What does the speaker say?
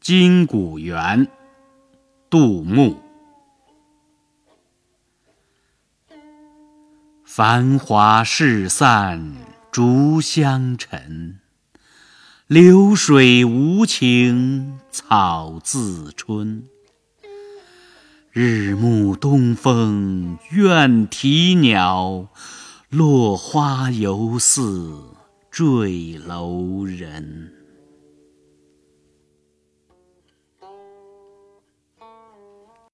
金谷园，杜牧。繁华事散逐香尘，流水无情草自春。日暮东风怨啼鸟，落花犹似坠楼人。